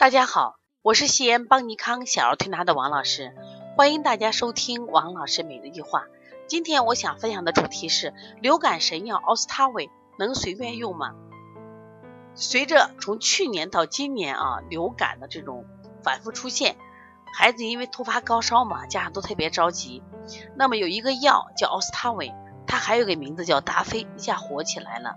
大家好，我是西安邦尼康小儿推拿的王老师，欢迎大家收听王老师每日一句话。今天我想分享的主题是流感神药奥司他韦能随便用吗？随着从去年到今年啊，流感的这种反复出现，孩子因为突发高烧嘛，家长都特别着急。那么有一个药叫奥司他韦，它还有个名字叫达菲，一下火起来了。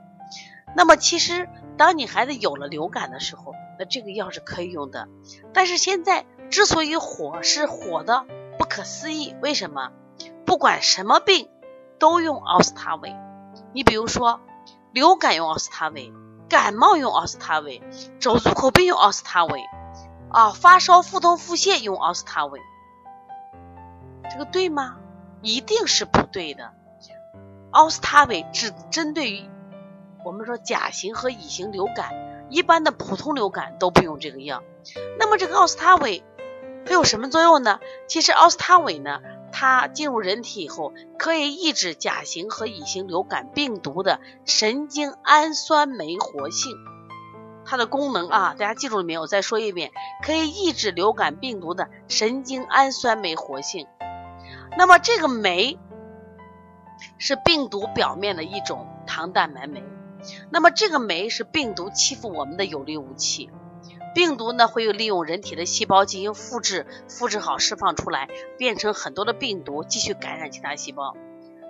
那么其实当你孩子有了流感的时候，那这个药是可以用的，但是现在之所以火是火的不可思议，为什么？不管什么病都用奥司他韦。你比如说流感用奥司他韦，感冒用奥司他韦，肘足口病用奥司他韦，啊，发烧、腹痛、腹泻用奥司他韦，这个对吗？一定是不对的。奥司他韦只针对于我们说甲型和乙型流感。一般的普通流感都不用这个药，那么这个奥司他韦它有什么作用呢？其实奥司他韦呢，它进入人体以后，可以抑制甲型和乙型流感病毒的神经氨酸酶活性。它的功能啊，大家记住了没有？我再说一遍，可以抑制流感病毒的神经氨酸酶活性。那么这个酶是病毒表面的一种糖蛋白酶。那么这个酶是病毒欺负我们的有力武器，病毒呢会利用人体的细胞进行复制，复制好释放出来，变成很多的病毒，继续感染其他细胞。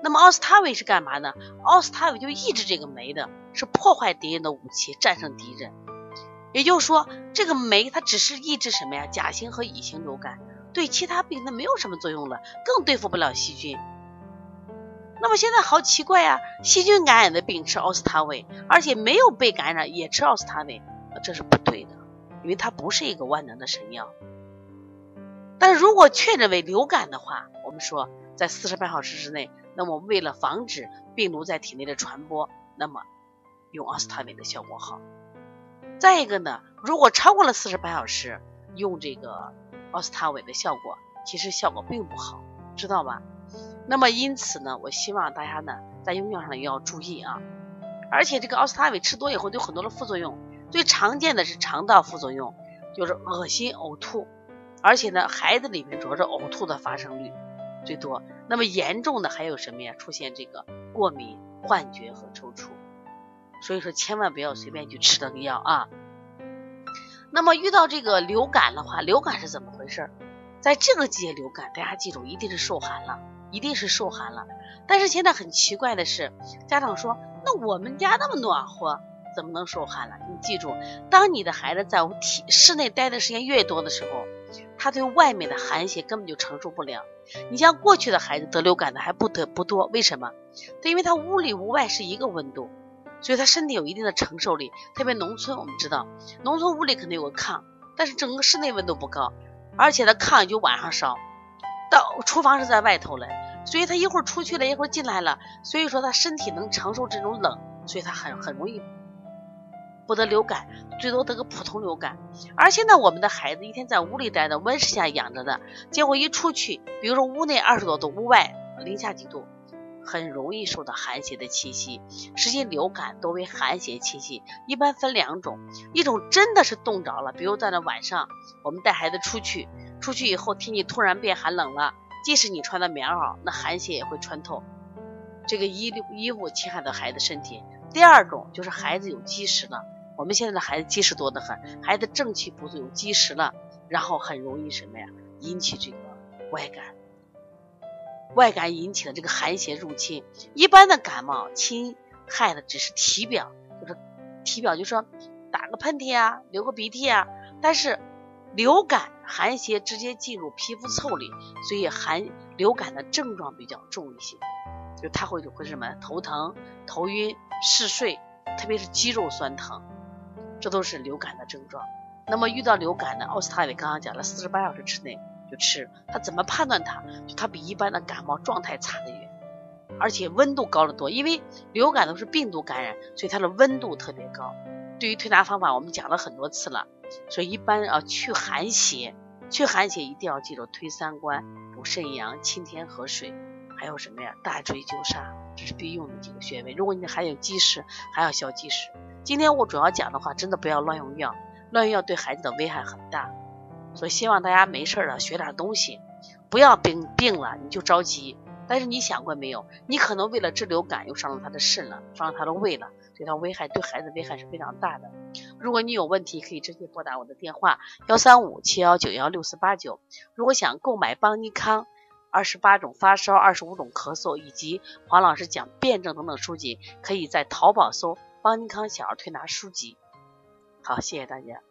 那么奥司他韦是干嘛呢？奥司他韦就抑制这个酶的，是破坏敌人的武器，战胜敌人。也就是说，这个酶它只是抑制什么呀？甲型和乙型流感，对其他病它没有什么作用了，更对付不了细菌。那么现在好奇怪呀，细菌感染的病吃奥司他韦，而且没有被感染也吃奥司他韦，这是不对的，因为它不是一个万能的神药。但是如果确诊为流感的话，我们说在四十八小时之内，那么为了防止病毒在体内的传播，那么用奥司他韦的效果好。再一个呢，如果超过了四十八小时，用这个奥司他韦的效果其实效果并不好，知道吧？那么因此呢，我希望大家呢在用药上也要注意啊。而且这个奥司他韦吃多以后有很多的副作用，最常见的是肠道副作用，就是恶心、呕吐。而且呢，孩子里面主要是呕吐的发生率最多。那么严重的还有什么呀？出现这个过敏、幻觉和抽搐。所以说千万不要随便去吃这个药啊。那么遇到这个流感的话，流感是怎么回事？在这个季节流感，大家记住一定是受寒了。一定是受寒了，但是现在很奇怪的是，家长说：“那我们家那么暖和，怎么能受寒了？”你记住，当你的孩子在体室内待的时间越多的时候，他对外面的寒邪根本就承受不了。你像过去的孩子得流感的还不得不多，为什么？他因为他屋里屋外是一个温度，所以他身体有一定的承受力。特别农村，我们知道，农村屋里肯定有个炕，但是整个室内温度不高，而且他炕也就晚上烧。到厨房是在外头嘞，所以他一会儿出去了，一会儿进来了，所以说他身体能承受这种冷，所以他很很容易不得流感，最多得个普通流感。而现在我们的孩子一天在屋里待着，温室下养着的，结果一出去，比如说屋内二十多度，屋外零下几度，很容易受到寒邪的侵袭。实际流感多为寒邪侵袭，一般分两种，一种真的是冻着了，比如在那晚上，我们带孩子出去。出去以后，天气突然变寒冷了，即使你穿的棉袄，那寒邪也会穿透这个衣衣物，侵害到孩子身体。第二种就是孩子有积食了，我们现在的孩子积食多得很，孩子正气不足有积食了，然后很容易什么呀，引起这个外感，外感引起的这个寒邪入侵。一般的感冒侵害的只是体表，就是体表，就说打个喷嚏啊，流个鼻涕啊，但是。流感寒邪直接进入皮肤腠理，所以寒流感的症状比较重一些，就它会会什么头疼、头晕、嗜睡，特别是肌肉酸疼，这都是流感的症状。那么遇到流感呢，奥司他韦刚刚讲了，四十八小时之内就吃。他怎么判断它？就它比一般的感冒状态差得远，而且温度高得多。因为流感都是病毒感染，所以它的温度特别高。对于推拿方法，我们讲了很多次了。所以一般啊，去寒邪，去寒邪一定要记住推三关、补肾阳、清天河水，还有什么呀？大椎灸痧，这是必用的几个穴位。如果你还有积食，还要消积食。今天我主要讲的话，真的不要乱用药。乱用药对孩子的危害很大，所以希望大家没事了学点东西，不要病病了你就着急。但是你想过没有？你可能为了治流感又伤了他的肾了，伤了他的胃了，对他危害对孩子危害是非常大的。如果你有问题，可以直接拨打我的电话幺三五七幺九幺六四八九。如果想购买邦尼康二十八种发烧、二十五种咳嗽以及黄老师讲辩证等等书籍，可以在淘宝搜邦尼康小儿推拿书籍。好，谢谢大家。